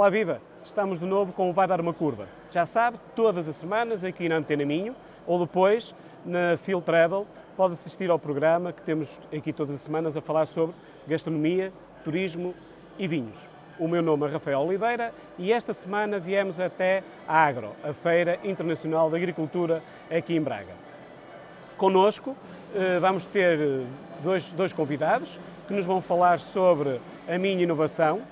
Olá Viva! Estamos de novo com o Vai Dar Uma Curva. Já sabe, todas as semanas aqui na Antena Minho ou depois na Field Travel pode assistir ao programa que temos aqui todas as semanas a falar sobre gastronomia, turismo e vinhos. O meu nome é Rafael Oliveira e esta semana viemos até a Agro, a Feira Internacional de Agricultura aqui em Braga. Conosco eh, vamos ter eh, dois, dois convidados que nos vão falar sobre a minha inovação,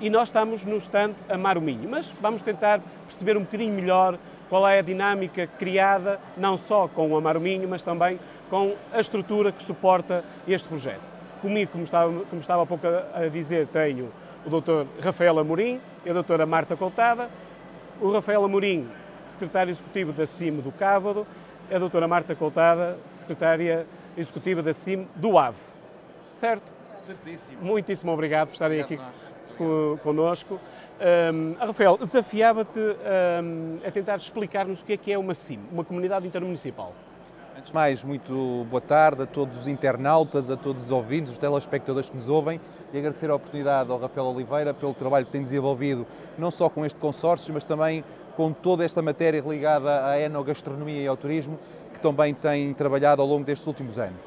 e nós estamos no stand Amar o Minho, mas vamos tentar perceber um bocadinho melhor qual é a dinâmica criada, não só com o Amar o Minho, mas também com a estrutura que suporta este projeto. Comigo, como estava, como estava há pouco a dizer, tenho o Dr. Rafael Amorim e a doutora Marta Coltada, o Rafael Amorim, secretário executivo da CIM do Cávado, a doutora Marta Coltada, secretária executiva da CIM do AVE. Certo? Certíssimo. Muitíssimo obrigado por estarem obrigado aqui connosco. Um, Rafael, desafiava-te um, a tentar explicar-nos o que é que é uma CIM, uma comunidade intermunicipal. Antes de mais, muito boa tarde a todos os internautas, a todos os ouvintes, os telespectadores que nos ouvem e agradecer a oportunidade ao Rafael Oliveira pelo trabalho que tem desenvolvido, não só com este consórcio, mas também com toda esta matéria ligada à enogastronomia e ao turismo, que também tem trabalhado ao longo destes últimos anos.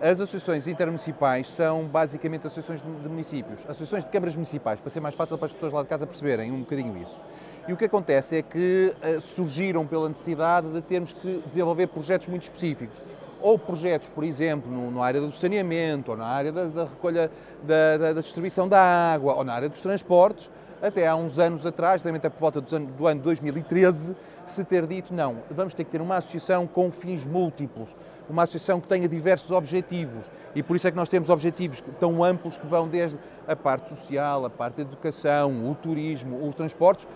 As associações intermunicipais são basicamente associações de municípios, associações de câmaras municipais, para ser mais fácil para as pessoas lá de casa perceberem um bocadinho isso. E o que acontece é que uh, surgiram pela necessidade de termos que desenvolver projetos muito específicos. Ou projetos, por exemplo, no, na área do saneamento, ou na área da, da recolha, da, da, da, distribuição da água, ou na área dos transportes. Até há uns anos atrás, também até por volta do ano, do ano 2013, se ter dito não, vamos ter que ter uma associação com fins múltiplos uma associação que tenha diversos objetivos e por isso é que nós temos objetivos tão amplos que vão desde a parte social, a parte da educação, o turismo, os transportes,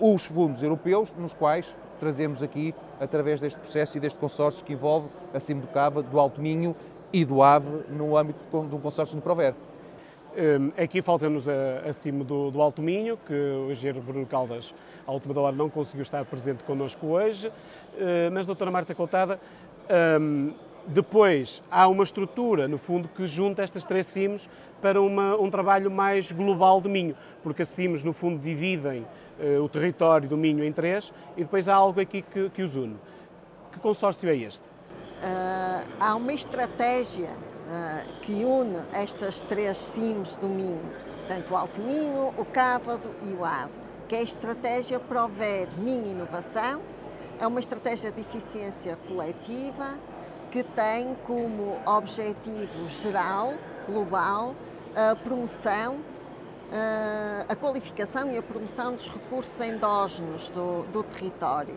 os fundos europeus, nos quais trazemos aqui através deste processo e deste consórcio que envolve a Cimo do Cava, do Alto Minho e do AVE no âmbito um consórcio no Prover. Um, aqui falta-nos acima do, do, Alto Minho, que o engenheiro Bruno Caldas, à última hora, não conseguiu estar presente connosco hoje, uh, mas, doutora Marta Coutada, um, depois há uma estrutura, no fundo, que junta estas três CIMs para uma, um trabalho mais global de Minho, porque as CIMs, no fundo, dividem uh, o território do Minho em três e depois há algo aqui que, que os une. Que consórcio é este? Uh, há uma estratégia uh, que une estas três CIMs do Minho, tanto o Alto Minho, o Cávado e o Ave, que é a estratégia Prover Minho Inovação, é uma estratégia de eficiência coletiva que tem como objetivo geral, global, a promoção, a qualificação e a promoção dos recursos endógenos do, do território.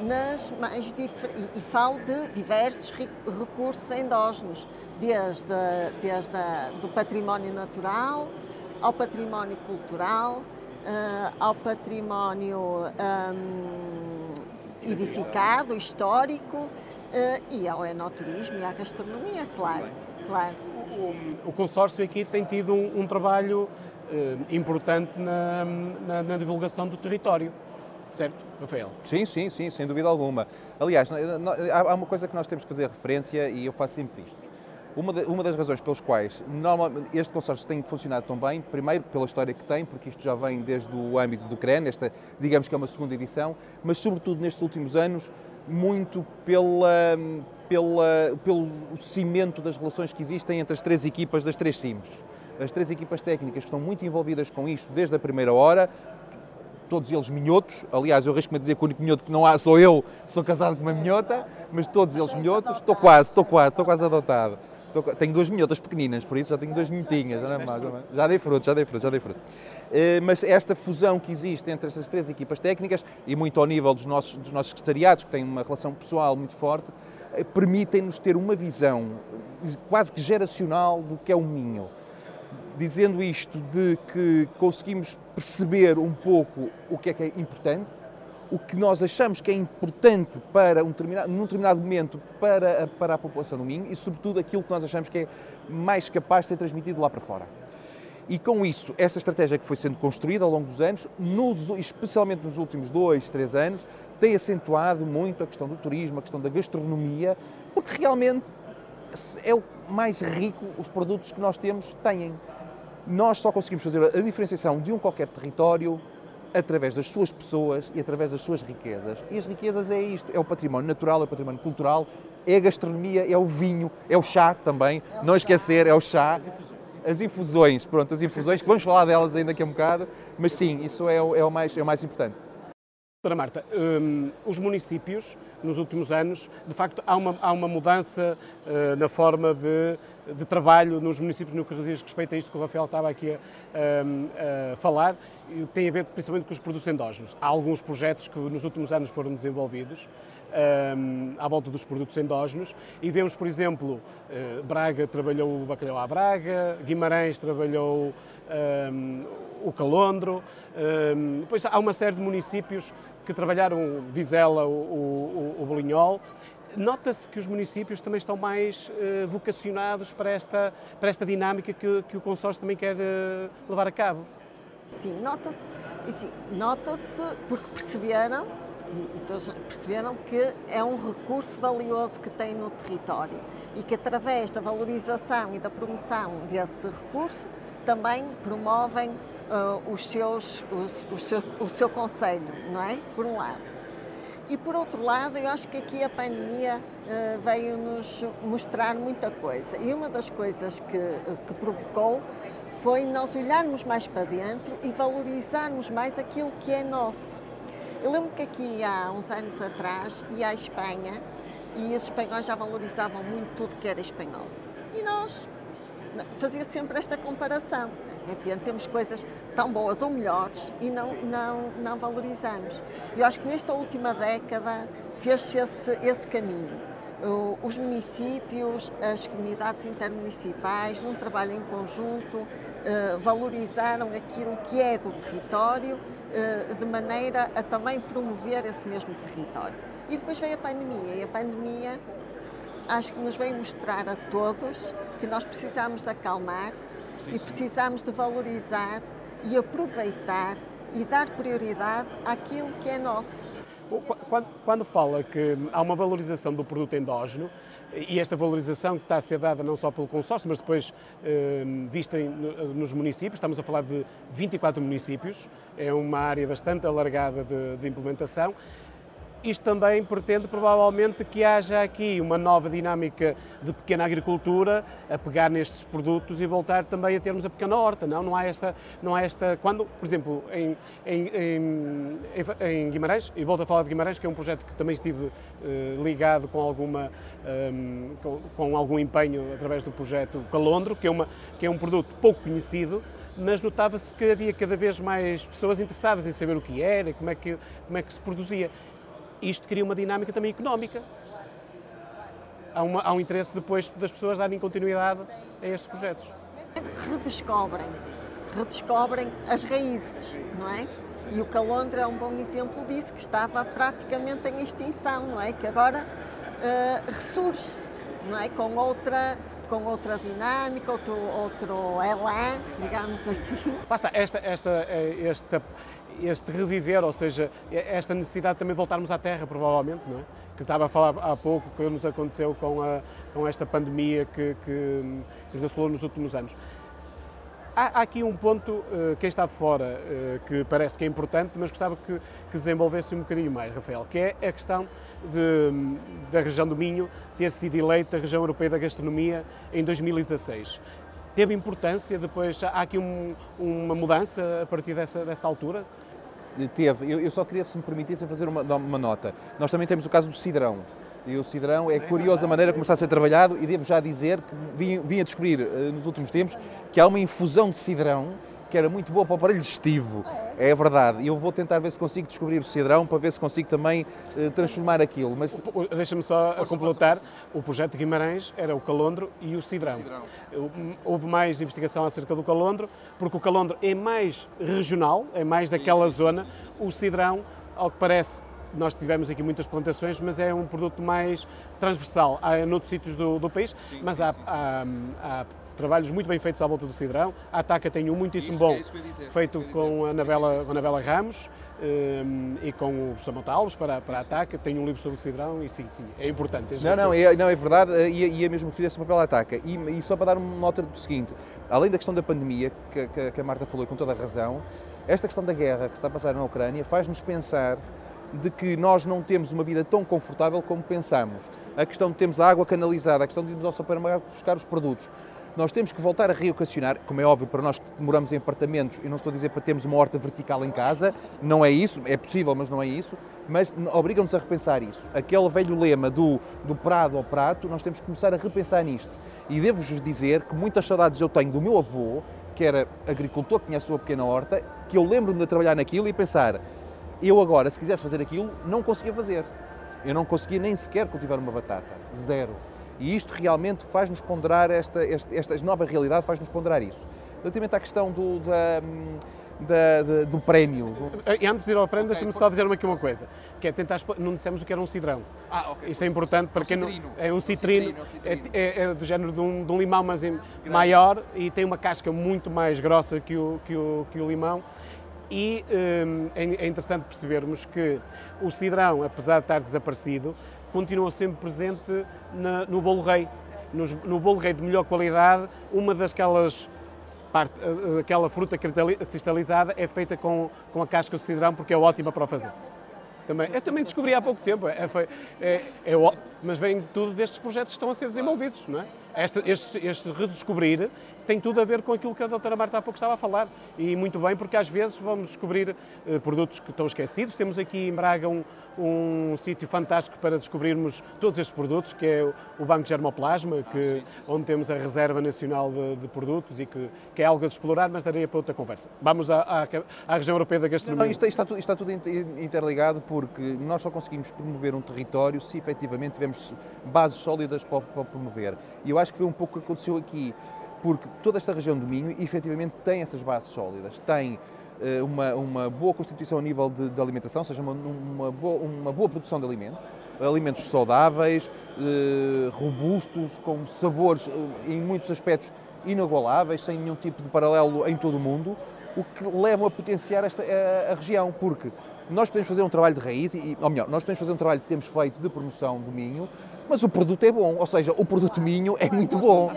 Nas mais e falo de diversos recursos endógenos, desde, desde a, do património natural ao património cultural, uh, ao património um, edificado, histórico, uh, e ao enoturismo e à gastronomia, claro. claro. O, o, consórcio aqui tem tido um, um trabalho uh, importante na, na, na divulgação do território. Certo, Rafael? Sim, sim, sim, sem dúvida alguma. Aliás, há uma coisa que nós temos que fazer referência e eu faço sempre isto. Uma, de, uma das razões pelas quais este consórcio tem funcionado tão bem, primeiro pela história que tem, porque isto já vem desde o âmbito do CREN, esta digamos que é uma segunda edição, mas sobretudo nestes últimos anos, muito pela, pela, pelo cimento das relações que existem entre as três equipas das três CIMs. As três equipas técnicas estão muito envolvidas com isto desde a primeira hora, todos eles minhotos. Aliás, eu risco-me a dizer que o único minhoto que não há sou eu, que sou casado com uma minhota, mas todos eles minhotos. Estou quase, estou quase, estou quase adotado. Tenho duas minhotas pequeninas, por isso já tenho duas minhotinhas. Já, já dei frutos, já dei frutos, já dei frutos. Eh, mas esta fusão que existe entre estas três equipas técnicas e muito ao nível dos nossos, dos nossos secretariados, que têm uma relação pessoal muito forte, eh, permitem-nos ter uma visão quase que geracional do que é o Minho. Dizendo isto de que conseguimos perceber um pouco o que é que é importante, o que nós achamos que é importante para um determinado, num determinado momento para para a população do Minho e, sobretudo, aquilo que nós achamos que é mais capaz de ser transmitido lá para fora. E com isso, essa estratégia que foi sendo construída ao longo dos anos, nos, especialmente nos últimos dois, três anos, tem acentuado muito a questão do turismo, a questão da gastronomia, porque realmente é o mais rico os produtos que nós temos têm. Nós só conseguimos fazer a diferenciação de um qualquer território através das suas pessoas e através das suas riquezas. E as riquezas é isto, é o património natural, é o património cultural, é a gastronomia, é o vinho, é o chá também, é o não chá. esquecer, é o chá. As infusões, pronto, as infusões, que vamos falar delas ainda daqui a um bocado, mas sim, isso é o, é o mais, é o mais importante. Doutora Marta, um, os municípios, nos últimos anos, de facto, há uma, há uma mudança uh, na forma de, de, trabalho nos municípios no que diz respeito a isto que o Rafael estava aqui a, hum, a falar, e tem a ver principalmente com os produtos endógenos. Há alguns projetos que nos últimos anos foram desenvolvidos um, à volta dos produtos endógenos e vemos, por exemplo, uh, Braga trabalhou o bacalhau à Braga, Guimarães trabalhou um, o calondro, um, depois há uma série de municípios que trabalharam Vizela, o, o, o bolinhol. Nota-se que os municípios também estão mais uh, vocacionados para esta, para esta dinâmica que, que o consórcio também quer uh, levar a cabo. Sim, nota-se nota porque perceberam e, e todos perceberam que é um recurso valioso que tem no território e que através da valorização e da promoção desse recurso também promovem uh, os seus, os, os o seu conselho, não é? Por um lado. E por outro lado, eu acho que aqui a pandemia uh, veio-nos mostrar muita coisa. E uma das coisas que, que provocou foi nós olharmos mais para dentro e valorizarmos mais aquilo que é nosso. Eu lembro que aqui há uns anos atrás ia à Espanha e os espanhóis já valorizavam muito tudo que era espanhol. E nós fazia sempre esta comparação. Temos coisas tão boas ou melhores e não, não, não valorizamos. Eu acho que nesta última década fez-se esse, esse caminho. Os municípios, as comunidades intermunicipais, num trabalho em conjunto, eh, valorizaram aquilo que é do território eh, de maneira a também promover esse mesmo território. E depois veio a pandemia, e a pandemia acho que nos veio mostrar a todos que nós precisamos acalmar e precisamos de valorizar e aproveitar e dar prioridade àquilo que é nosso. Quando, fala que há uma valorização do produto endógeno, e esta valorização que está a ser dada não só pelo consórcio, mas depois eh, vista nos municípios, estamos a falar de 24 municípios, é uma área bastante alargada de implementação, isto também pretende provavelmente que haja aqui uma nova dinâmica de pequena agricultura, a pegar nestes produtos e voltar também a termos a pequena horta, não? Não há esta, não há esta quando, por exemplo, em, em, em, em Guimarães, e volto a falar de Guimarães, que é um projeto que também estive eh, ligado com alguma, um, com, com, algum empenho através do projeto Calondro, que é, uma, que é um produto pouco conhecido, mas notava-se que havia cada vez mais pessoas interessadas em saber o que era, como é que, como é que se produzia isto cria uma dinâmica também económica. Há, uma, há um interesse depois das pessoas darem continuidade a estes projetos. Redescobrem, redescobrem as raízes, não é? E o calondro é um bom exemplo disso, que estava praticamente em extinção, não é? Que agora uh, ressurge, não é? Com outra, com outra dinâmica, outro, outro elan, digamos assim. Basta, esta, esta, eh, esta, este reviver, ou seja, esta necessidade de também voltarmos à Terra, provavelmente, não é? que estava a falar há pouco, que nos aconteceu com, a, com esta pandemia que, que, que nos assolou nos últimos anos. Há, há aqui um ponto, uh, quem está de fora, uh, que parece que é importante, mas gostava que, que desenvolvesse um bocadinho mais, Rafael, que é a questão de, da região do Minho ter sido eleita região europeia da gastronomia em 2016 teve importância depois? Há aqui um, uma mudança a partir dessa, dessa altura? Teve. Eu, eu, só queria, se me permitissem, fazer uma, uma nota. Nós também temos o caso do Cidrão. E o Cidrão é curioso a maneira como está a ser trabalhado e devo já dizer que vim, vim a descobrir uh, nos últimos tempos que há uma infusão de Cidrão que era muito boa para o aparelho digestivo. É verdade. E eu vou tentar ver se consigo descobrir o cidrão para ver se consigo também uh, transformar aquilo. Mas deixa-me só força, completar. Força, força. O projeto de Guimarães era o calondro e o cidrão. o cidrão. Houve mais investigação acerca do calondro, porque o calondro é mais regional, é mais daquela sim, sim, zona. Sim, o cidrão, ao que parece, nós tivemos aqui muitas plantações, mas é um produto mais transversal. Há noutros sítios do, do país, mas há, há, há trabalhos muito bem feitos à volta do Cidrão. A Ataca tem um muitíssimo bom, é feito com a Anabela, Anabela Ramos um, e com o Mota Alves para, para a Ataca. Tem um livro sobre o Cidrão e sim, sim, é importante. Não, não, é, não, é verdade, e, e é mesmo referir esse papel à Ataca. E, e, só para dar uma nota do seguinte, além da questão da pandemia, que, que, que a Marta falou com toda a razão, esta questão da guerra que se está a passar na Ucrânia faz-nos pensar de que nós não temos uma vida tão confortável como pensamos. A questão de termos a água canalizada, a questão de irmos ao supermercado buscar os produtos. Nós temos que voltar a reocasionar, como é óbvio para nós que moramos em apartamentos, eu não estou a dizer para termos uma horta vertical em casa, não é isso, é possível, mas não é isso, mas obrigam-nos a repensar isso. Aquele velho lema do, do prado ao prato, nós temos que começar a repensar nisto. E devo-vos dizer que muitas saudades eu tenho do meu avô, que era agricultor, que tinha a sua pequena horta, que eu lembro-me de trabalhar naquilo e pensar, eu agora, se quisesse fazer aquilo, não conseguia fazer. Eu não conseguia nem sequer cultivar uma batata. Zero. E isto realmente faz-nos ponderar, esta, esta, esta nova realidade faz-nos ponderar isso. Relativamente à questão do, da, da, da, do prémio. E antes de ir ao prémio, okay, deixa-me só dizer aqui uma coisa, que é tentar, não dissemos o que era um cidrão. Ah, ok. Isso é importante para um quem citrino. não... É um citrino, um citrino. É, é, é, do género de um, de um limão, mas maior, e tem uma casca muito mais grossa que o, que o, que o limão e hum, é, é interessante percebermos que o cidrão, apesar de estar desaparecido, continua sempre presente na, no bolo rei. No, no, bolo rei de melhor qualidade, uma das aquelas parte, eh, aquela fruta cristalizada é feita com, com a casca do cidrão porque é ótima para o fazer. Também, eu também descobri há pouco tempo, é, é, é, mas vem tudo destes projetos que estão a ser desenvolvidos, não é? Este, este, este, redescobrir tem tudo a ver com aquilo que a doutora Marta há pouco estava a falar. E muito bem, porque às vezes vamos descobrir uh, produtos que estão esquecidos. Temos aqui em Braga um, um sítio fantástico para descobrirmos todos estes produtos, que é o Banco Germoplasma, que, onde temos a Reserva Nacional de, de Produtos e que, que, é algo a explorar, mas daria para outra conversa. Vamos à, à, à região europeia da gastronomia. Não, isto, está, tudo, está tudo interligado porque nós só conseguimos promover um território se efetivamente tivermos bases sólidas para, para promover. E eu acho que foi um pouco o que aconteceu aqui, porque toda esta região do Minho efetivamente tem essas bases sólidas, tem uh, uma, uma boa constituição a nível de, de alimentação, ou seja, uma, uma, boa, uma boa produção de alimentos, alimentos saudáveis, uh, robustos, com sabores uh, em muitos aspectos inagualáveis, sem nenhum tipo de paralelo em todo o mundo, o que leva a potenciar esta, a, a região, porque nós podemos fazer um trabalho de raiz, e, ou melhor, nós podemos fazer um trabalho que temos feito de promoção do Minho, mas o produto é bom, ou seja, o produto Minho é muito bom.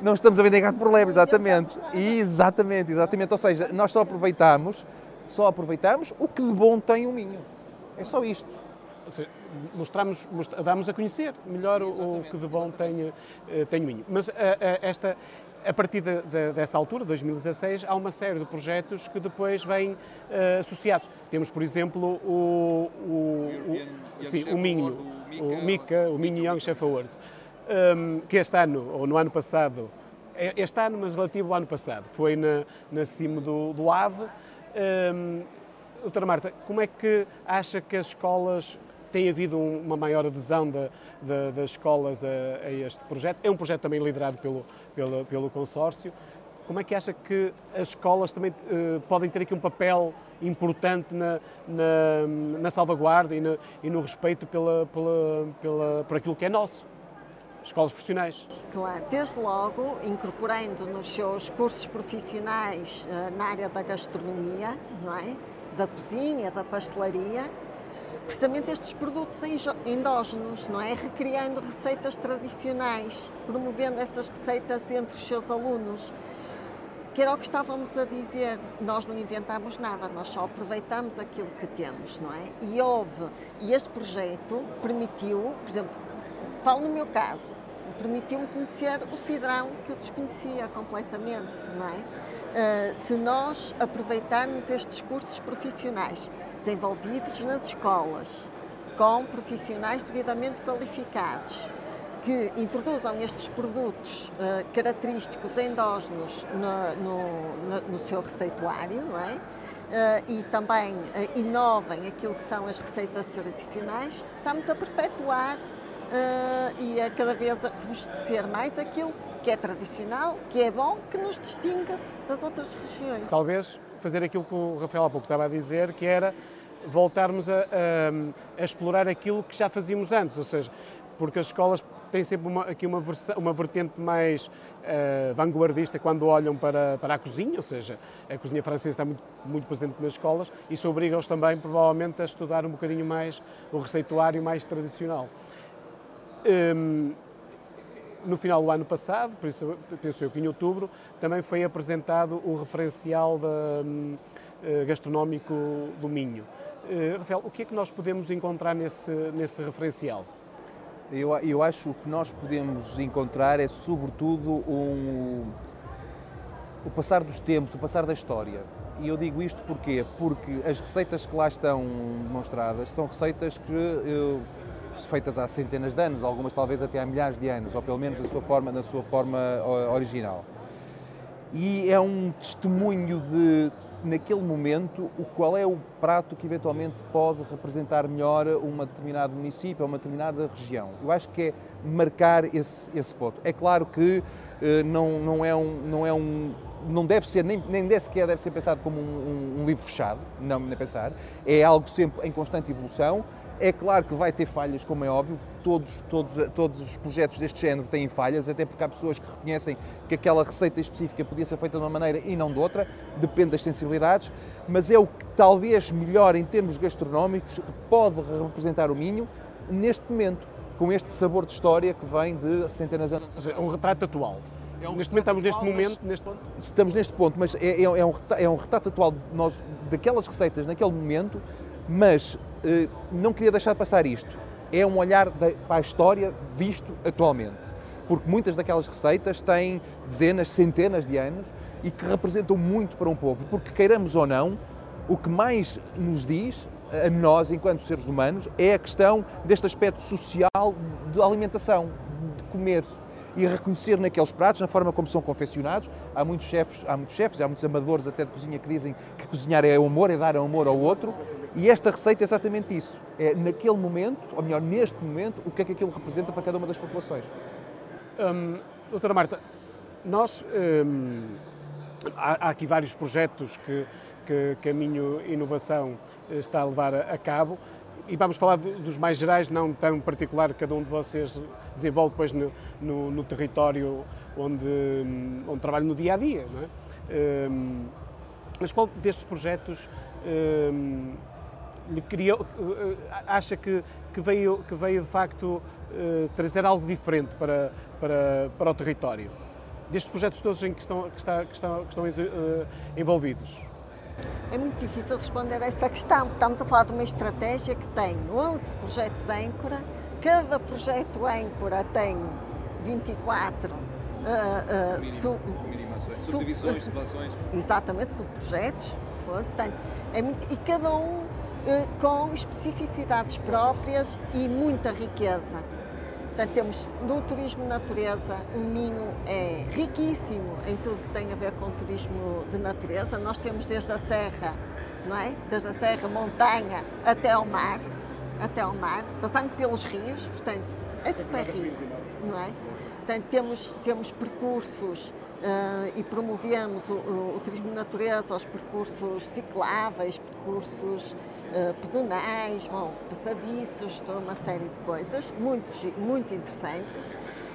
Não estamos a vender gato por lebre, exatamente. Exatamente, exatamente. Ou seja, nós só aproveitamos, só aproveitamos o que de bom tem o Minho. É só isto. Seja, mostramos, damos a conhecer melhor o, o, que de bom tem, eh, tem o Minho. Mas uh, uh, esta, a partir de, de, dessa altura, 2016, há uma série de projetos que depois vêm uh, associados. Temos, por exemplo, o, o, o, sim, o Minho, o MICA, o Minho Young Chef Awards, um, que este ano, ou no ano passado, é, este ano, mas relativo ao ano passado, foi na, na cima do, do AVE. Um, doutora Marta, como é que acha que as escolas tem havido uma maior adesão da, da, das escolas a, a, este projeto. É um projeto também liderado pelo, pelo, pelo consórcio. Como é que acha que as escolas também uh, podem ter aqui um papel importante na, na, na salvaguarda e, na, e, no respeito pela, pela, pela, por aquilo que é nosso? Escolas profissionais. Claro, desde logo incorporando nos seus cursos profissionais uh, na área da gastronomia, não é? da cozinha, da pastelaria, precisamente estes produtos endógenos, não é? Recriando receitas tradicionais, promovendo essas receitas entre os seus alunos. Que era o que estávamos a dizer, nós não inventamos nada, nós só aproveitamos aquilo que temos, não é? E houve, e este projeto permitiu, por exemplo, falo no meu caso, permitiu-me conhecer o cidrão que eu desconhecia completamente, não é? Uh, se nós aproveitarmos estes cursos profissionais desenvolvidos nas escolas, com profissionais devidamente qualificados, que introduzam estes produtos uh, característicos endógenos no, no, no, seu receituário, não é? Uh, e também uh, inovem aquilo que são as receitas tradicionais, estamos a perpetuar e a cada vez a robustecer mais aquilo que é tradicional, que é bom, que nos distingue das outras regiões. Talvez fazer aquilo que o Rafael há pouco estava a dizer, que era voltarmos a, a, a explorar aquilo que já fazíamos antes, ou seja, porque as escolas têm sempre uma, aqui uma, versa, uma vertente mais uh, vanguardista quando olham para, para a cozinha, ou seja, a cozinha francesa está muito, muito presente nas escolas, isso obriga-os também, provavelmente, a estudar um bocadinho mais o receituário mais tradicional. Um, no final do ano passado, por isso penso eu que em outubro, também foi apresentado o referencial da, um, uh, gastronómico do Minho. Uh, Rafael, o que é que nós podemos encontrar nesse, nesse referencial? Eu, eu acho que nós podemos encontrar é, sobretudo, um, o passar dos tempos, o passar da história. E eu digo isto porquê? Porque as receitas que lá estão demonstradas são receitas que eu, feitas há centenas de anos, algumas talvez até há milhares de anos, ou pelo menos na sua forma, na sua forma original. E é um testemunho de, naquele momento, o qual é o prato que eventualmente pode representar melhor um determinado município uma determinada região. Eu acho que é marcar esse, esse ponto. É claro que eh, não, não é um, não é um não deve ser, nem, nem sequer deve ser pensado como um, um, um livro fechado, não nem pensar, é algo sempre em constante evolução, é claro que vai ter falhas, como é óbvio, todos, todos, todos os projetos deste género têm falhas, até porque há pessoas que reconhecem que aquela receita específica podia ser feita de uma maneira e não de outra, depende das sensibilidades, mas é o que talvez melhor em termos gastronómicos pode representar o Minho neste momento, com este sabor de história que vem de centenas de anos. É um retrato atual. É um neste momento estamos neste momento, neste ponto. Estamos neste ponto, mas é, é, é, um, é um retrato atual de nós, daquelas receitas naquele momento, mas não queria deixar de passar isto. É um olhar para a história visto atualmente. Porque muitas daquelas receitas têm dezenas, centenas de anos e que representam muito para um povo. Porque, queiramos ou não, o que mais nos diz, a nós, enquanto seres humanos, é a questão deste aspecto social de alimentação, de comer e reconhecer naqueles pratos, na forma como são confeccionados. Há muitos chefes, há muitos chefes, há muitos amadores até de cozinha que dizem que cozinhar é amor, é dar amor ao outro. E esta receita é exatamente isso. É naquele momento, ou melhor, neste momento, o que é que aquilo representa para cada uma das populações. Hum, doutora Marta, nós hum, há, há, aqui vários projetos que, que Caminho Inovação está a levar a, a cabo e vamos falar dos mais gerais, não tão particular cada um de vocês desenvolve depois no, no, no território onde, hum, onde trabalha no dia a dia. Não é? Hum, mas qual destes projetos hum, criou, eh, acha que, que, veio, que veio de facto eh, trazer algo diferente para, para, para o território? Destes projetos todos em que estão, que está, que estão, que estão envolvidos? É muito difícil responder a essa questão. Estamos a falar de uma estratégia que tem 11 projetos âncora, cada projeto âncora tem 24 uh, uh, sub, subdivisões, subdivisões. Exatamente, subprojetos. Portanto, é muito, e cada um eh, com especificidades próprias e muita riqueza. Portanto, temos no turismo natureza, o Minho é riquíssimo em tudo que tem a ver com turismo de natureza. Nós temos desde a serra, não é? Desde a serra, montanha, até ao mar, até ao mar, passando pelos rios, portanto, é super rico, não é? Portanto, temos, temos percursos Uh, e promovemos o, o, o, turismo de natureza, os percursos cicláveis, percursos uh, pedonais, bom, passadiços, toda uma série de coisas muito, muito interessantes.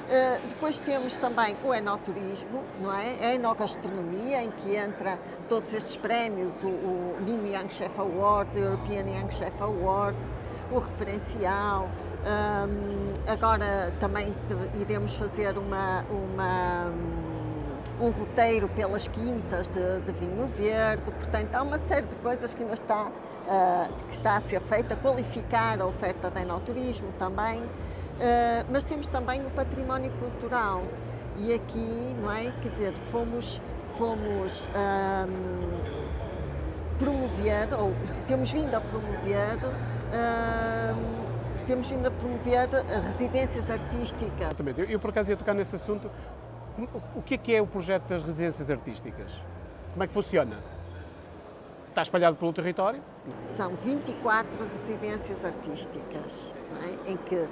Uh, depois temos também o enoturismo, não é? A enogastronomia, em que entra todos estes prémios, o, o Young Chef Award, o European Young Chef Award, o referencial. Um, agora também iremos fazer uma, uma um roteiro pelas quintas de, de, vinho verde, portanto há uma série de coisas que ainda está, uh, que está a ser feita, qualificar a oferta de enoturismo também, uh, mas temos também o património cultural e aqui, não é, quer dizer, fomos, fomos um, promover, ou temos vindo a promover um, temos vindo a promover residências artísticas. Exatamente. Eu, eu, por acaso ia tocar nesse assunto o que é que é o projeto das residências artísticas? Como é que funciona? Está espalhado pelo território? São 24 residências artísticas, é? em que uh,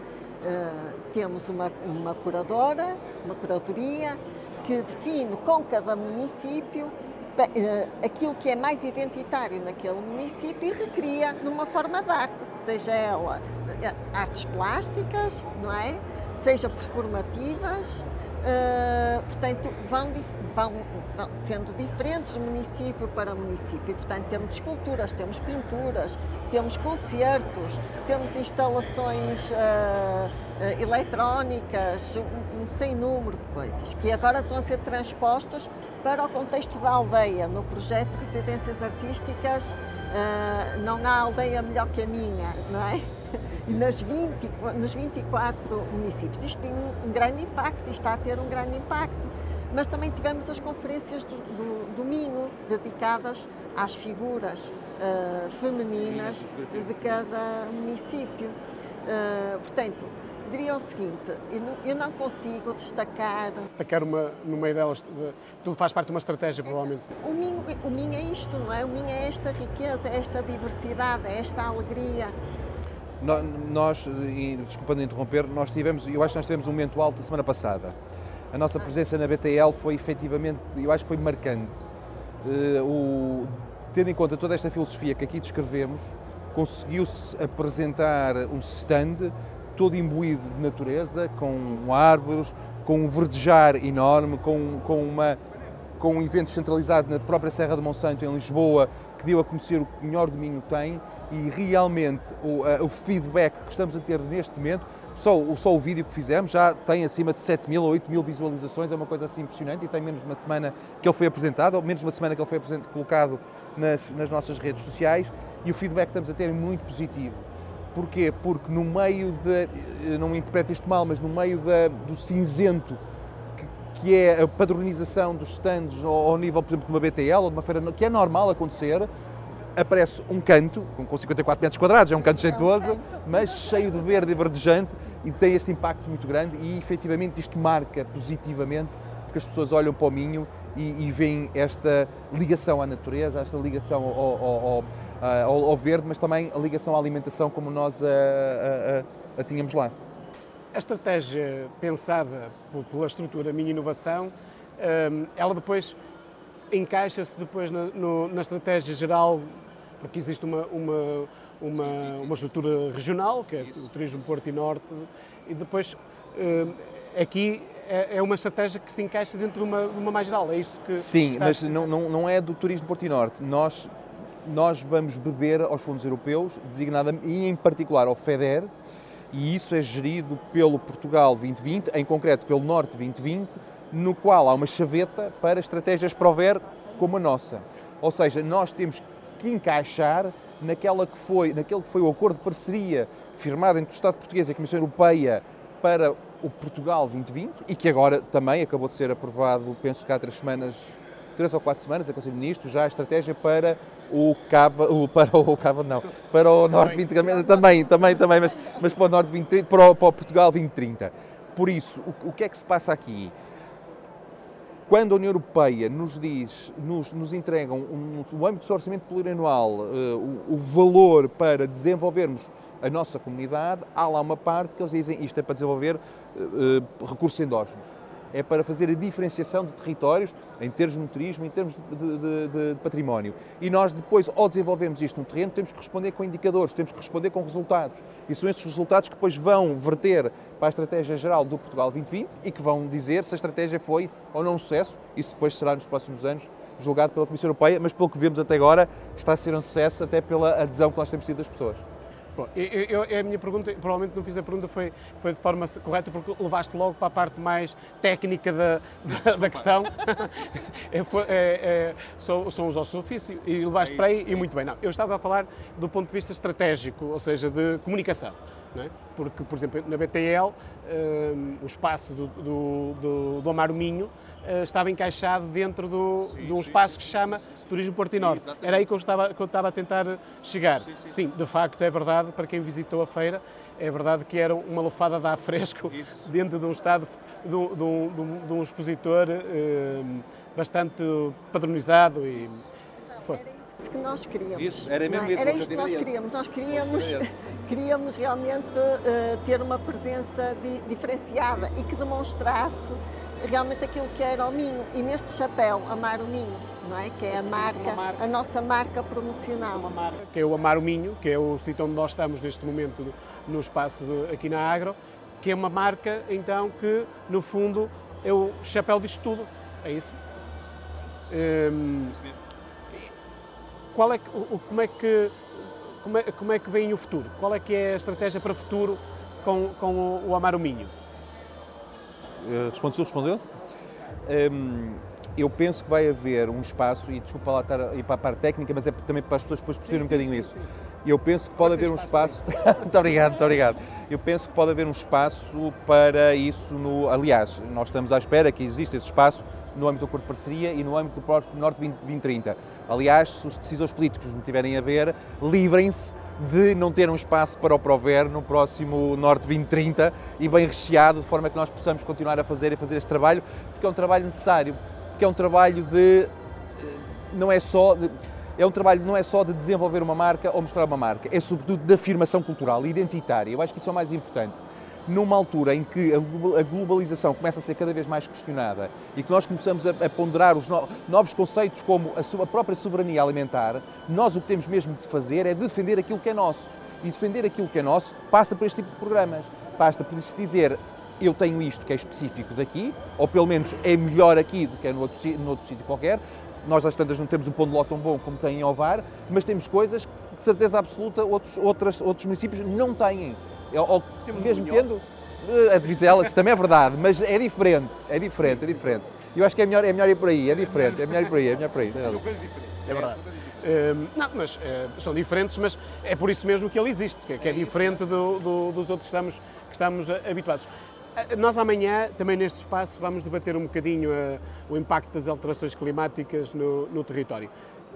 temos uma, uma curadora, uma curadoria, que define com cada município uh, aquilo que é mais identitário naquele município e recria numa forma de arte, seja ela uh, artes plásticas, não é? seja performativas, uh, portanto, vão, vão, vão, sendo diferentes de município para município. E, portanto, temos esculturas, temos pinturas, temos concertos, temos instalações uh, uh, eletrónicas, um, um sem número de coisas, que agora estão a ser transpostas para o contexto da aldeia. No projeto de residências artísticas, não há aldeia melhor que a minha, não é? nas 20, nos 24 municípios. Isto tem um, grande impacto, está a ter um grande impacto. Mas também tivemos as conferências do, do domingo dedicadas às figuras uh, femininas de cada município. Uh, portanto, diria o seguinte, eu não, eu não, consigo destacar... Destacar uma, no meio delas, tudo faz parte de uma estratégia, provavelmente. O Minho, o Minho é isto, não é? O Minho é esta riqueza, é esta diversidade, é esta alegria, nós, desculpando interromper, nós tivemos, eu acho que nós tivemos um momento alto a semana passada. A nossa presença na BTL foi efetivamente, eu acho que foi marcante. Uh, o, tendo em conta toda esta filosofia que aqui descrevemos, conseguiu-se apresentar um stand todo imbuído de natureza, com árvores, com um verdejar enorme, com, com, uma, com um evento centralizado na própria Serra de Monsanto, em Lisboa, que deu a conhecer o que melhor domínio tem e realmente o, o, feedback que estamos a ter neste momento, só, só o vídeo que fizemos já tem acima de 7 mil ou 8 mil visualizações, é uma coisa assim impressionante e tem menos de uma semana que ele foi apresentado, ou menos de uma semana que ele foi colocado nas, nas nossas redes sociais e o feedback que estamos a ter é muito positivo. Porquê? Porque no meio de, não me interprete isto mal, mas no meio de, do cinzento que, é a padronização dos stands ao, ao nível, por exemplo, de uma BTL ou de uma feira, que é normal acontecer, aparece um canto, com 54 metros quadrados, é um canto jeitoso, mas cheio de verde e verdejante e tem este impacto muito grande e efetivamente isto marca positivamente porque as pessoas olham para o Minho e, e veem esta ligação à natureza, esta ligação ao, ao, ao, ao, verde, mas também a ligação à alimentação como nós a, a, a, a tínhamos lá. A estratégia pensada pela estrutura Minha Inovação, hum, ela depois encaixa-se depois na, no, na estratégia geral porque existe uma, uma, uma, uma estrutura regional, que é o turismo Porto e Norte, e depois eh, aqui é, é uma estratégia que se encaixa dentro de uma, de uma mais geral, é isso que... Sim, mas não, não, não é do turismo Porto e Norte. Nós, nós vamos beber aos fundos europeus, designadamente, e em particular ao FEDER, e isso é gerido pelo Portugal 2020, em concreto pelo Norte 2020, no qual há uma chaveta para estratégias Prover como a nossa. Ou seja, nós temos que encaixar naquela que foi, naquele que foi o acordo de parceria firmado entre o Estado português e a Comissão Europeia para o Portugal 2020 e que agora também acabou de ser aprovado, penso que há três semanas, três ou quatro semanas, a Conselho de Ministros, já a estratégia para o Cava, o, para o Cava não, para o Norte 2030, também, também, também, mas, mas para o Norte 2030, para o, para o Portugal 2030. Por isso, o, o que é que se passa aqui? Quando a União Europeia nos diz, nos, nos entregam um, no âmbito do orçamento plurianual uh, o, o, valor para desenvolvermos a nossa comunidade, há lá uma parte que eles dizem isto é para desenvolver uh, recursos endógenos é para fazer a diferenciação de territórios em termos de turismo, em termos de, de, de, de, património. E nós depois, ao desenvolvermos isto no terreno, temos que responder com indicadores, temos que responder com resultados. E são esses resultados que depois vão verter para a estratégia geral do Portugal 2020 e que vão dizer se a estratégia foi ou não um sucesso. Isso depois será nos próximos anos julgado pela Comissão Europeia, mas pelo que vemos até agora está a ser um sucesso até pela adesão que nós temos tido das pessoas. Bom, eu, eu, a minha pergunta, provavelmente não fiz a pergunta foi, foi de forma correta porque levaste logo para a parte mais técnica da, da, da questão. é, é, é, são, são os ossos do ofício e levaste é para aí e muito bem. Não, eu estava a falar do ponto de vista estratégico, ou seja, de comunicação. É? Porque, por exemplo, na BTL, um, o espaço do, do, do, do Amaro Minho estava encaixado dentro do, sim, de um espaço sim, que se chama sim, Turismo Porto e Norte. Exatamente. Era aí que eu, estava, que eu estava a tentar chegar. Sim, de facto, é verdade, para quem visitou a feira, é verdade que era uma lufada de ar fresco Isso. dentro de um estado, de, de, de, de um expositor uh, bastante padronizado e... Fosse que nós queríamos. Isso, era mesmo é? isso. Era isto que nós queríamos. Nós queríamos, queríamos realmente uh, ter uma presença di, diferenciada e que demonstrasse realmente aquilo que era o Minho. E neste chapéu, Amar o Minho, não é? Que é a marca, marca, a nossa marca promocional. Uma marca. Que é o Amar o Minho, que é o sítio onde nós estamos neste momento no espaço de, aqui na Agro, que é uma marca, então, que, no fundo, é o chapéu disto tudo. É isso? Um, qual é que, como, é que, como, é, como é que vem o futuro? Qual é que é a estratégia para o futuro com, com o Amaro Minho? Uh, Responde-se respondeu? Um, eu penso que vai haver um espaço, e desculpa lá estar a ir para a parte técnica, mas é também para as pessoas depois perceberem um bocadinho sim, isso. Sim. Eu penso que pode haver um espaço. muito obrigado, muito obrigado. Eu penso que pode haver um espaço para isso no. Aliás, nós estamos à espera que exista esse espaço no âmbito do acordo de parceria e no âmbito do próprio Norte 2030. Aliás, se os decisores políticos me tiverem a ver, livrem-se de não ter um espaço para o Prover no próximo Norte 2030 e bem recheado, de forma que nós possamos continuar a fazer e fazer este trabalho, porque é um trabalho necessário que é um trabalho de eh, não é só de, é um trabalho não é só de desenvolver uma marca ou mostrar uma marca, é sobretudo de afirmação cultural, identitária. Eu acho que isso é o mais importante. Numa altura em que a globalização começa a ser cada vez mais questionada e que nós começamos a, ponderar os no, novos conceitos como a, própria soberania alimentar, nós o que temos mesmo de fazer é defender aquilo que é nosso. E defender aquilo que é nosso passa por este tipo de programas. Basta por isso dizer eu tenho isto que é específico daqui, ou pelo menos é melhor aqui do que é no outro, no outro sítio qualquer. Nós às tantas não temos um pão de ló tão bom como tem em Ovar, mas temos coisas que, de certeza absoluta, outros, outras, outros municípios não têm. É, ou, temos mesmo tendo, eh, a de Vizela, isso também é verdade, mas é diferente, é diferente, é diferente. Eu acho que é melhor, é melhor ir por aí, é diferente, é melhor ir por aí, é melhor por aí. É verdade. Um, não, mas uh, são diferentes, mas é por isso mesmo que ele existe, que, é, que é diferente do, do, dos outros que estamos, que estamos habituados. Eh, nós amanhã, também neste espaço, vamos debater um bocadinho uh, o impacto das alterações climáticas no, no território.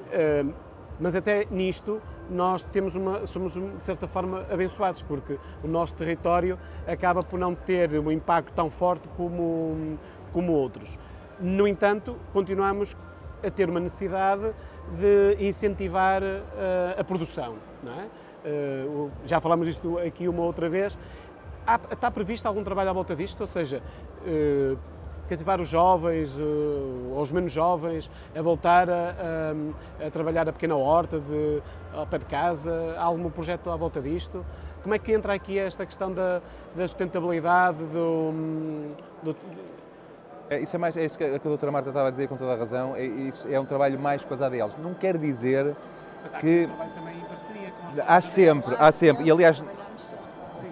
Uh, mas até nisto nós temos uma, somos de certa forma abençoados, porque o nosso território acaba por não ter um impacto tão forte como, como outros. No entanto, continuamos a ter uma necessidade de incentivar uh, a produção. É? já falamos isto aqui uma outra vez há, está previsto algum trabalho à volta disto? Ou seja, uh, cativar os jovens, uh, ou os menos jovens, a voltar a, a, a, trabalhar a pequena horta de, ao pé de casa? Há algum projeto à volta disto? Como é que entra aqui esta questão da, da sustentabilidade, do, do é, isso é, mais, é isso que a, que a doutora Marta estava a dizer com toda a razão, é, isso, é um trabalho mais com as ADLs. Não quer dizer Mas há que... Um trabalho também em parceria com Há sempre, há sempre. E aliás,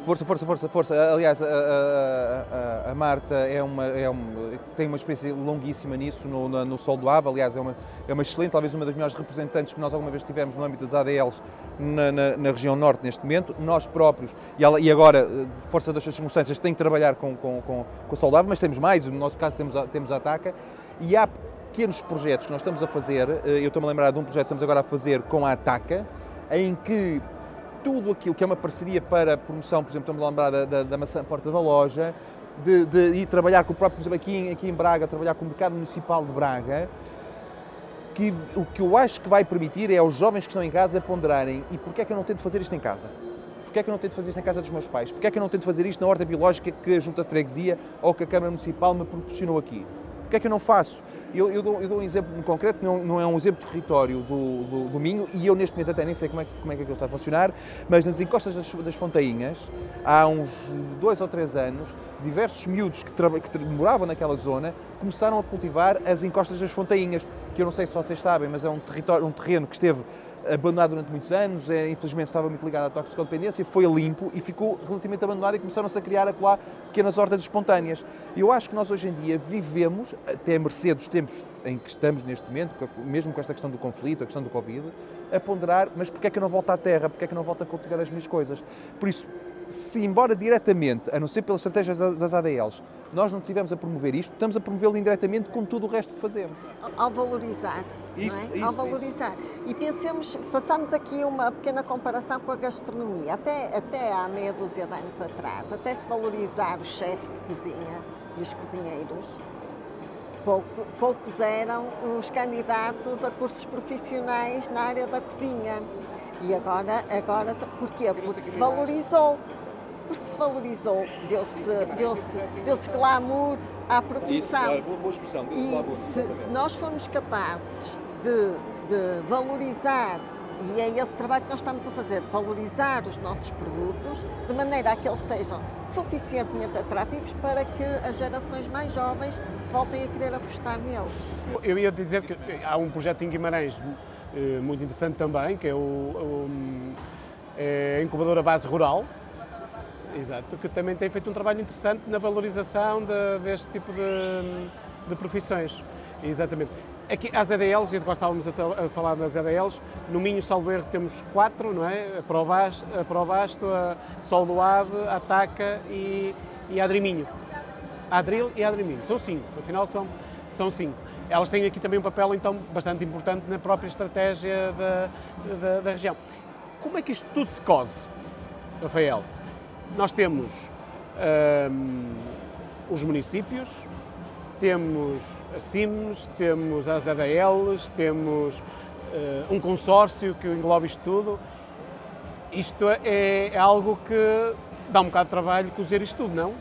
Força, força, força, força. Aliás, a, a, a, Marta é uma, é uma, tem uma experiência longuíssima nisso, no, no, no Sol do Ave. Aliás, é uma, é uma excelente, talvez uma das melhores representantes que nós alguma vez tivemos no âmbito das ADLs na, na, na região norte neste momento. Nós próprios, e, ela, e agora, força das circunstâncias, tem que trabalhar com, com, com, com o Sol do Ave, mas temos mais, no nosso caso temos a, temos a ATACA. E há pequenos projetos que nós estamos a fazer, eh, eu estou-me a lembrar de um projeto que estamos agora a fazer com a ATACA, em que tudo aquilo que é uma parceria para promoção, por exemplo, estamos a lembrar da, da, da maçã porta da loja, de, de ir trabalhar com o próprio, por exemplo, aqui em, aqui em Braga, trabalhar com o mercado municipal de Braga, que o que eu acho que vai permitir é aos jovens que estão em casa ponderarem e porquê é que eu não tento fazer isto em casa? Porquê é que eu não tento fazer isto em casa dos meus pais? Porquê é que eu não tento fazer isto na horta biológica que a Junta Freguesia ou que a Câmara Municipal me proporcionou aqui? Porquê é que eu não faço? Eu, eu, dou, eu dou, um exemplo concreto, não, não, é um exemplo de território do, do, do, Minho, e eu neste momento até nem sei como é, como é que aquilo está a funcionar, mas nas encostas das, das Fontainhas, há uns dois ou três anos, diversos miúdos que, que moravam naquela zona começaram a cultivar as encostas das Fontainhas, que eu não sei se vocês sabem, mas é um, território, um terreno que esteve abandonado durante muitos anos, é, infelizmente estava muito ligado à toxicodependência, foi limpo e ficou relativamente abandonado e começaram-se a criar acolá pequenas hortas espontâneas. Eu acho que nós hoje em dia vivemos, até a mercê dos tempos em que estamos neste momento, mesmo com esta questão do conflito, a questão do Covid, a ponderar, mas porquê é que eu não volto à terra, porquê é que eu não volto a cultivar as minhas coisas? Por isso, se embora diretamente, a não ser pelas estratégias das ADLs, nós não estivemos a promover isto, estamos a promovê-lo indiretamente com tudo o resto que fazemos. Ao valorizar, isso, não é? Isso, Ao valorizar. Isso. E pensemos, façamos aqui uma pequena comparação com a gastronomia. Até, até há meia dúzia de anos atrás, até se valorizar o chefe de cozinha e os cozinheiros, pouco, poucos eram os candidatos a cursos profissionais na área da cozinha. E agora, agora porquê? Porque se valorizou porque se valorizou, deu-se deu deu glamour à profissão. Isso, boa, boa expressão, e se, se, nós formos capazes de, de valorizar E é esse trabalho que nós estamos a fazer, valorizar os nossos produtos de maneira a que eles sejam suficientemente atrativos para que as gerações mais jovens voltem a querer apostar neles. Eu ia dizer que há um projeto em Guimarães eh, muito interessante também, que é o, o é a incubadora base rural, exato, que também tem feito um trabalho interessante na valorização de, deste tipo de, de profissões. Exatamente. Aqui, as ADLs, e nós estávamos a, falar das ADLs, no Minho, salvo erro, temos quatro, não é? A Probasto, a, a Sol do Ave, a Ataca e, e a Adriminho. Adril e Adriminho. São cinco, afinal são, são cinco. Elas têm aqui também um papel, então, bastante importante na própria estratégia da, da, da região. Como é que isto tudo se cose, Rafael? Nós temos os municípios, temos a CIMES, temos as ADLs, temos uh, um consórcio que engloba isto tudo. Isto é, é, algo que dá um bocado de trabalho cozer isto tudo, não?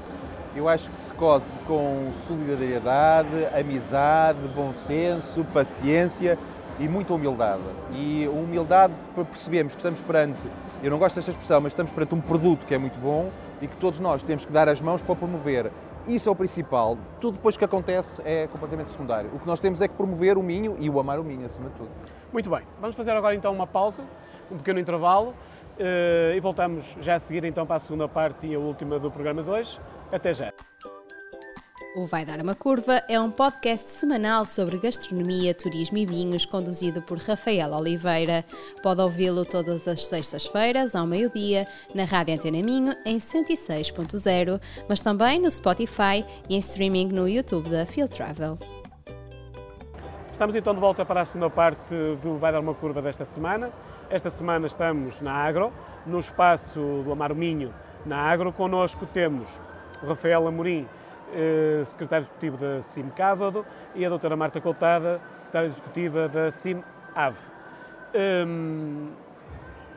Eu acho que se cose com solidariedade, amizade, bom senso, paciência e muita humildade. E humildade para percebermos que estamos perante, eu não gosto desta expressão, mas estamos perante um produto que é muito bom e que todos nós temos que dar as mãos para promover. Isso é o principal. Tudo depois que acontece é completamente secundário. O que nós temos é que promover o Minho e o amar o Minho, acima de tudo. Muito bem. Vamos fazer agora então uma pausa, um pequeno intervalo eh, e voltamos já a seguir então para a segunda parte e a última do programa 2. Até já. O Vai Dar uma Curva é um podcast semanal sobre gastronomia, turismo e vinhos, conduzido por Rafael Oliveira. Pode ouvi-lo todas as sextas-feiras, ao meio-dia, na Rádio Antena Minho, em 106.0, mas também no Spotify e em streaming no YouTube da Field Travel. Estamos então de volta para a segunda parte do Vai Dar uma Curva desta semana. Esta semana estamos na Agro, no espaço do Amaro Minho, na Agro. Connosco temos o Rafael Amorim, secretário executivo da CIM Cávado, e a doutora Marta Coutada, secretária executiva da CIM Ave. Um,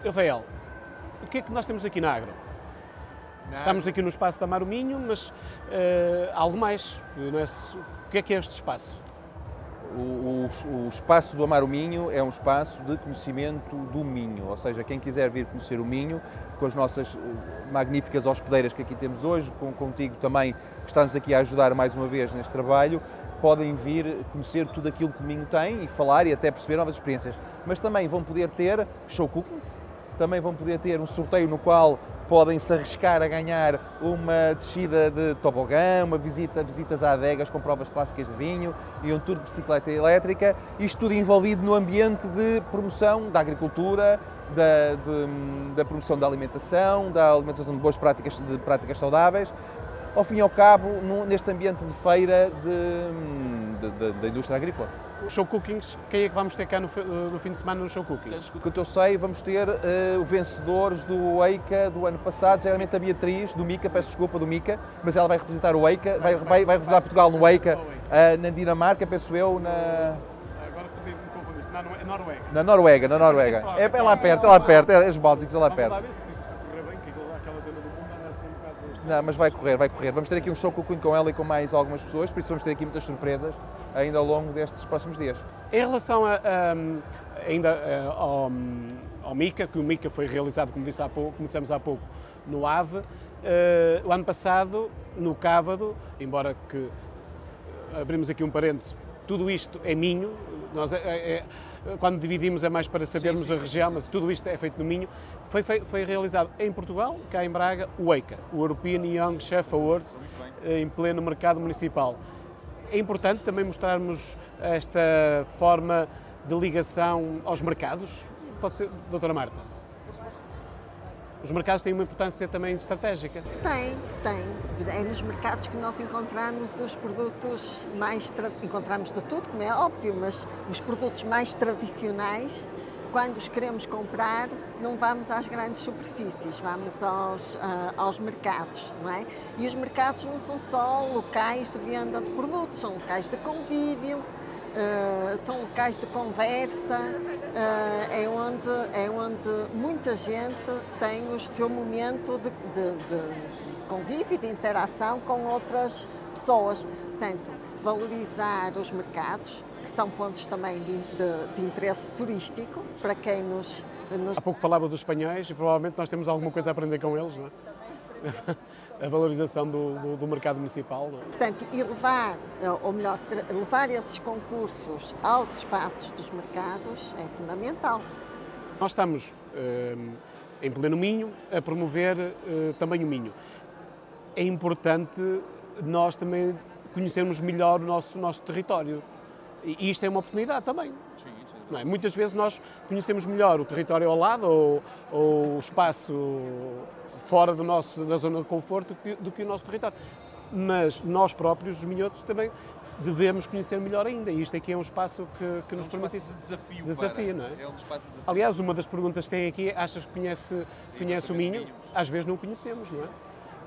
Rafael, o que é que nós temos aqui na Agro? Na Estamos aqui no espaço da Maruminho, mas uh, algo mais. É? O que é que é este espaço? O, o, o, espaço do Amar o Minho é um espaço de conhecimento do Minho, ou seja, quem quiser vir conhecer o Minho, com as nossas eh, magníficas hospedeiras que aqui temos hoje, com, contigo também, que está-nos aqui a ajudar mais uma vez neste trabalho, podem vir conhecer tudo aquilo que o Minho tem e falar e até perceber novas experiências. Mas também vão poder ter show cookings, também vão poder ter um sorteio no qual podem se arriscar a ganhar uma descida de tobogã, uma visita, visitas a adegas com provas clássicas de vinho e um tour de bicicleta elétrica, isto tudo envolvido no ambiente de promoção da agricultura, da, de, da promoção da alimentação, da alimentação de boas práticas, de práticas saudáveis, ao fim e ao cabo, neste ambiente de feira da indústria agrícola show cookings, quem é que vamos ter cá no, no fim de semana no show cookings? O que eu sei, vamos ter uh, vencedores do EICA do ano passado, geralmente a Beatriz, do Mica, peço desculpa, do Mica, mas ela vai representar o EICA, vai, vai, vai representar Portugal no EICA, uh, na Dinamarca, penso eu, na... Confundir, na Noruega. Na Noruega, na Noruega. É, é lá perto, é lá perto, é os Bálticos, é lá perto. Não, mas vai correr, vai correr. Vamos ter aqui um show cooking com ela e com mais algumas pessoas, por isso vamos ter aqui muitas surpresas ainda ao longo destes próximos dias. Em relação a, a, ainda a, ao, ao, MICA, que o MICA foi realizado, como, disse há pouco, como dissemos há pouco, no AVE, uh, o ano passado, no Cávado, embora que abrimos aqui um parênteses, tudo isto é Minho, nós, é, é quando dividimos é mais para sabermos sim, sim, a região, sim, mas tudo isto é feito no Minho. Foi, foi, foi, realizado em Portugal, cá em Braga, o EICA, o European Young Chef Awards, em pleno mercado municipal é importante também mostrarmos esta forma de ligação aos mercados. Pode ser, doutora Marta? Os mercados têm uma importância também estratégica? Tem, tem. É nos mercados que nós encontramos os produtos mais. Encontramos de tudo, como é óbvio, mas os produtos mais tradicionais quando os queremos comprar, não vamos às grandes superfícies, vamos aos, uh, aos mercados, não é? E os mercados não são só locais de venda de produtos, são locais de convívio, uh, são locais de conversa, uh, é, onde, é onde muita gente tem o seu momento de, de, de convívio, de interação com outras pessoas. Portanto, valorizar os mercados, que são pontos também de, de, de interesse turístico para quem nos, nos... Há pouco falava dos espanhóis e provavelmente nós temos alguma coisa a aprender com eles, não é? A valorização do, do, do mercado municipal. Não é? Portanto, e levar, ou melhor, levar esses concursos aos espaços dos mercados é fundamental. Nós estamos eh, em pleno Minho a promover eh, também o Minho. É importante nós também conhecermos melhor o nosso, nosso território. E isto é uma oportunidade também. Sim, sim. É? Muitas vezes nós conhecemos melhor o território ao lado ou, ou o espaço fora do nosso, da zona de conforto do que, do que o nosso território. Mas nós próprios, os minhotos, também devemos conhecer melhor ainda. E isto aqui é um espaço que, que nos é um permite isso. De desafio, desafio não é? é um espaço de desafio. Aliás, uma das perguntas que tem aqui, achas que conhece, conhece o Minho? Minho? Às vezes não o conhecemos, não é?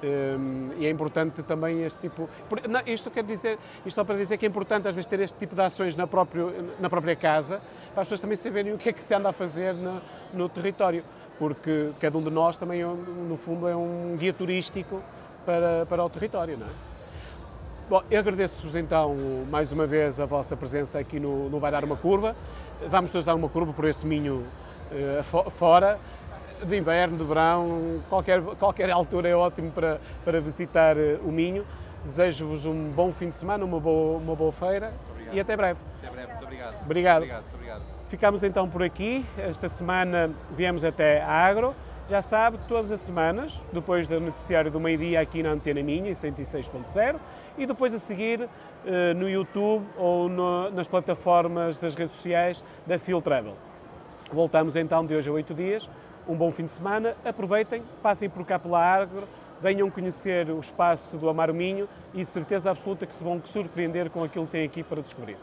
Um, e é importante também este tipo. Não, isto quer dizer, isto só para dizer que é importante às vezes ter este tipo de ações na, próprio, na própria casa, para as pessoas também saberem o que é que se anda a fazer no, no território, porque cada um de nós também, é no fundo, é um guia turístico para, para o território, não é? Bom, eu agradeço-vos então mais uma vez a vossa presença aqui no, no Vai Dar Uma Curva. Vamos todos dar uma curva por esse minho uh, fora de inverno, de verão, qualquer, qualquer altura é ótimo para, para visitar eh, o Minho. Desejo-vos um bom fim de semana, uma boa, uma boa feira e até breve. Até breve, muito obrigado. Obrigado. obrigado, obrigado. Ficamos então por aqui. Esta semana viemos até a Agro. Já sabe, todas as semanas, depois do noticiário do meio-dia aqui na Antena Minha, em 106.0, e depois a seguir eh, no YouTube ou no, nas plataformas das redes sociais da Field Travel. Voltamos então de hoje a oito dias um bom fim de semana, aproveitem, passem por cá pela venham conhecer o espaço do Amar Minho e de certeza absoluta que se vão surpreender com aquilo que têm aqui para descobrir.